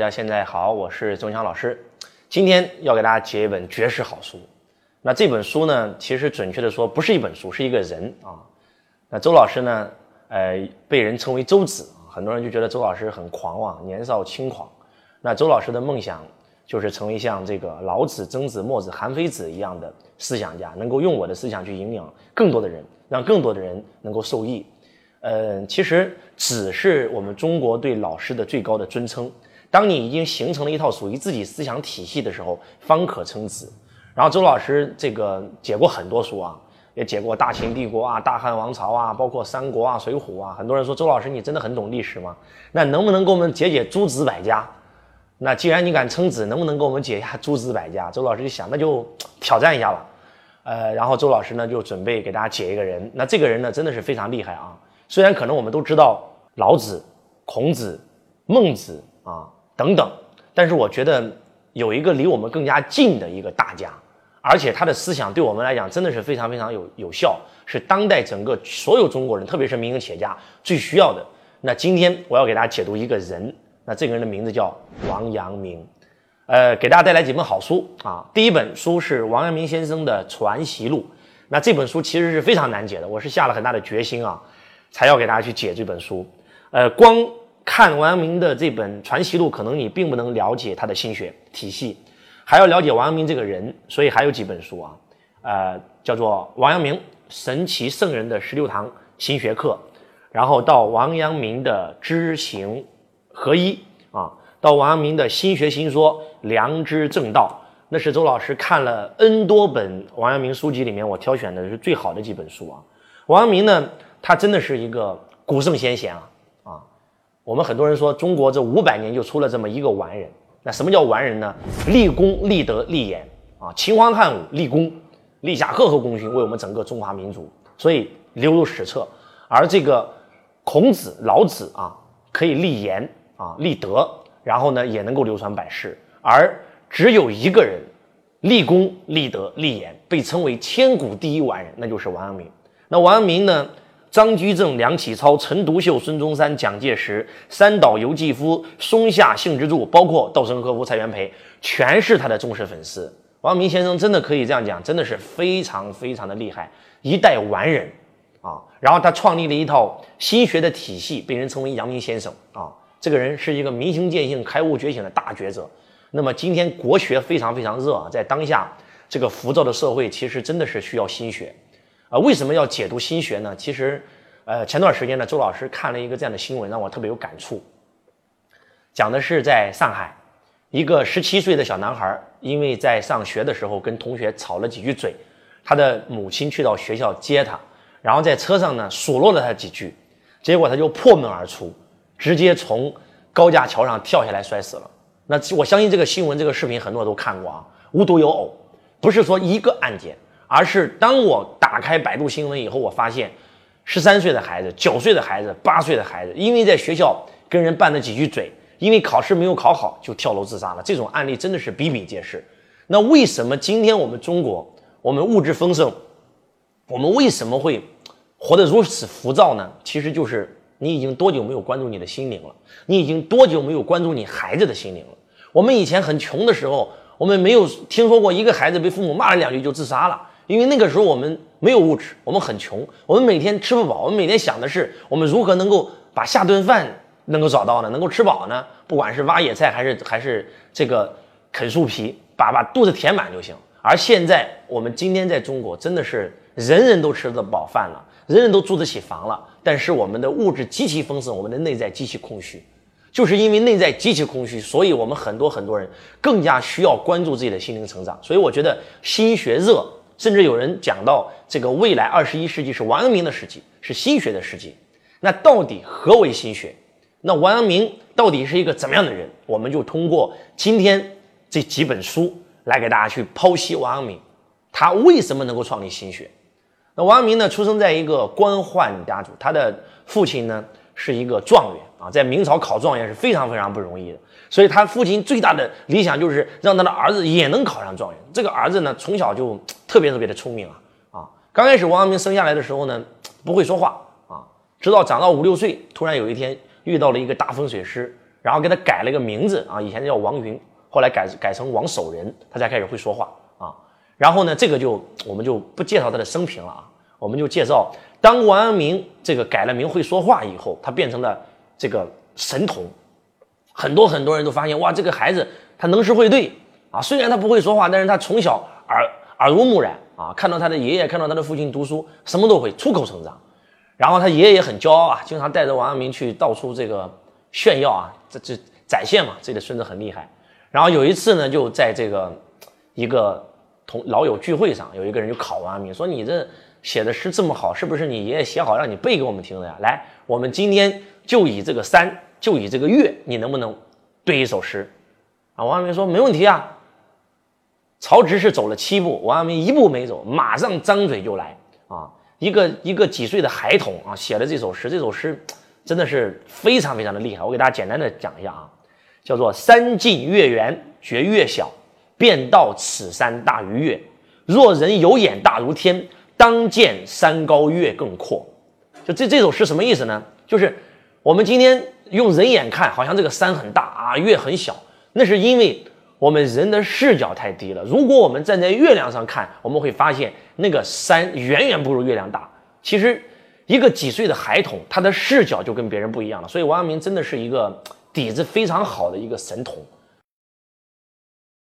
大家现在好，我是周强老师，今天要给大家解一本绝世好书。那这本书呢，其实准确的说不是一本书，是一个人啊。那周老师呢，呃，被人称为周子，很多人就觉得周老师很狂妄，年少轻狂。那周老师的梦想就是成为像这个老子、曾子、墨子、韩非子一样的思想家，能够用我的思想去影响更多的人，让更多的人能够受益。呃，其实子是我们中国对老师的最高的尊称。当你已经形成了一套属于自己思想体系的时候，方可称子。然后周老师这个解过很多书啊，也解过大秦帝国啊、大汉王朝啊，包括三国啊、水浒啊。很多人说周老师你真的很懂历史吗？那能不能给我们解解诸子百家？那既然你敢称子，能不能给我们解一下诸子百家？周老师就想，那就挑战一下吧。呃，然后周老师呢就准备给大家解一个人。那这个人呢真的是非常厉害啊。虽然可能我们都知道老子、孔子、孟子啊。等等，但是我觉得有一个离我们更加近的一个大家，而且他的思想对我们来讲真的是非常非常有有效，是当代整个所有中国人，特别是民营企业家最需要的。那今天我要给大家解读一个人，那这个人的名字叫王阳明，呃，给大家带来几本好书啊。第一本书是王阳明先生的《传习录》，那这本书其实是非常难解的，我是下了很大的决心啊，才要给大家去解这本书，呃，光。看王阳明的这本《传习录》，可能你并不能了解他的心学体系，还要了解王阳明这个人，所以还有几本书啊，呃，叫做《王阳明神奇圣人的十六堂心学课》，然后到王阳明的知行合一啊，到王阳明的心学新说良知正道，那是周老师看了 N 多本王阳明书籍里面，我挑选的是最好的几本书啊。王阳明呢，他真的是一个古圣先贤啊。我们很多人说，中国这五百年就出了这么一个完人。那什么叫完人呢？立功、立德、立言啊！秦皇汉武立功，立下赫赫功勋，为我们整个中华民族，所以流入史册。而这个孔子、老子啊，可以立言啊，立德，然后呢，也能够流传百世。而只有一个人立功、立德、立言，被称为千古第一完人，那就是王阳明。那王阳明呢？张居正、梁启超、陈独秀、孙中山、蒋介石、三岛由纪夫、松下幸之助，包括稻盛和夫、蔡元培，全是他的忠实粉丝。王阳明先生真的可以这样讲，真的是非常非常的厉害，一代完人啊！然后他创立了一套心学的体系，被人称为阳明先生啊。这个人是一个明心见性、开悟觉醒的大觉者。那么今天国学非常非常热啊，在当下这个浮躁的社会，其实真的是需要心学。啊，为什么要解读心学呢？其实，呃，前段时间呢，周老师看了一个这样的新闻，让我特别有感触。讲的是在上海，一个十七岁的小男孩，因为在上学的时候跟同学吵了几句嘴，他的母亲去到学校接他，然后在车上呢数落了他几句，结果他就破门而出，直接从高架桥上跳下来摔死了。那我相信这个新闻、这个视频很多人都看过啊，无独有偶，不是说一个案件。而是当我打开百度新闻以后，我发现，十三岁的孩子、九岁的孩子、八岁的孩子，因为在学校跟人拌了几句嘴，因为考试没有考好就跳楼自杀了。这种案例真的是比比皆是。那为什么今天我们中国，我们物质丰盛，我们为什么会活得如此浮躁呢？其实就是你已经多久没有关注你的心灵了？你已经多久没有关注你孩子的心灵了？我们以前很穷的时候，我们没有听说过一个孩子被父母骂了两句就自杀了。因为那个时候我们没有物质，我们很穷，我们每天吃不饱，我们每天想的是我们如何能够把下顿饭能够找到呢？能够吃饱呢？不管是挖野菜还是还是这个啃树皮，把把肚子填满就行。而现在我们今天在中国真的是人人都吃得饱饭了，人人都住得起房了，但是我们的物质极其丰盛，我们的内在极其空虚。就是因为内在极其空虚，所以我们很多很多人更加需要关注自己的心灵成长。所以我觉得心学热。甚至有人讲到这个未来二十一世纪是王阳明的世纪，是心学的世纪。那到底何为心学？那王阳明到底是一个怎么样的人？我们就通过今天这几本书来给大家去剖析王阳明，他为什么能够创立心学？那王阳明呢，出生在一个官宦家族，他的父亲呢是一个状元啊，在明朝考状元是非常非常不容易的。所以他父亲最大的理想就是让他的儿子也能考上状元。这个儿子呢，从小就特别特别的聪明啊啊！刚开始王阳明生下来的时候呢，不会说话啊，直到长到五六岁，突然有一天遇到了一个大风水师，然后给他改了个名字啊，以前叫王云，后来改改成王守仁，他才开始会说话啊。然后呢，这个就我们就不介绍他的生平了啊，我们就介绍当王阳明这个改了名会说话以后，他变成了这个神童，很多很多人都发现哇，这个孩子他能诗会对啊，虽然他不会说话，但是他从小耳耳濡目染啊，看到他的爷爷，看到他的父亲读书，什么都会，出口成章。然后他爷爷也很骄傲啊，经常带着王阳明去到处这个炫耀啊，这这展现嘛，自己的孙子很厉害。然后有一次呢，就在这个一个。同老友聚会上，有一个人就考王阳明，说：“你这写的诗这么好，是不是你爷爷写好让你背给我们听的呀？”来，我们今天就以这个山，就以这个月，你能不能对一首诗？啊，王阳明说：“没问题啊。”曹植是走了七步，王阳明一步没走，马上张嘴就来啊！一个一个几岁的孩童啊，写了这首诗，这首诗真的是非常非常的厉害。我给大家简单的讲一下啊，叫做“山近月圆，觉月小”。便道此山大于月，若人有眼大如天，当见山高月更阔。就这这首诗什么意思呢？就是我们今天用人眼看，好像这个山很大啊，月很小，那是因为我们人的视角太低了。如果我们站在月亮上看，我们会发现那个山远远不如月亮大。其实一个几岁的孩童，他的视角就跟别人不一样了。所以王阳明真的是一个底子非常好的一个神童。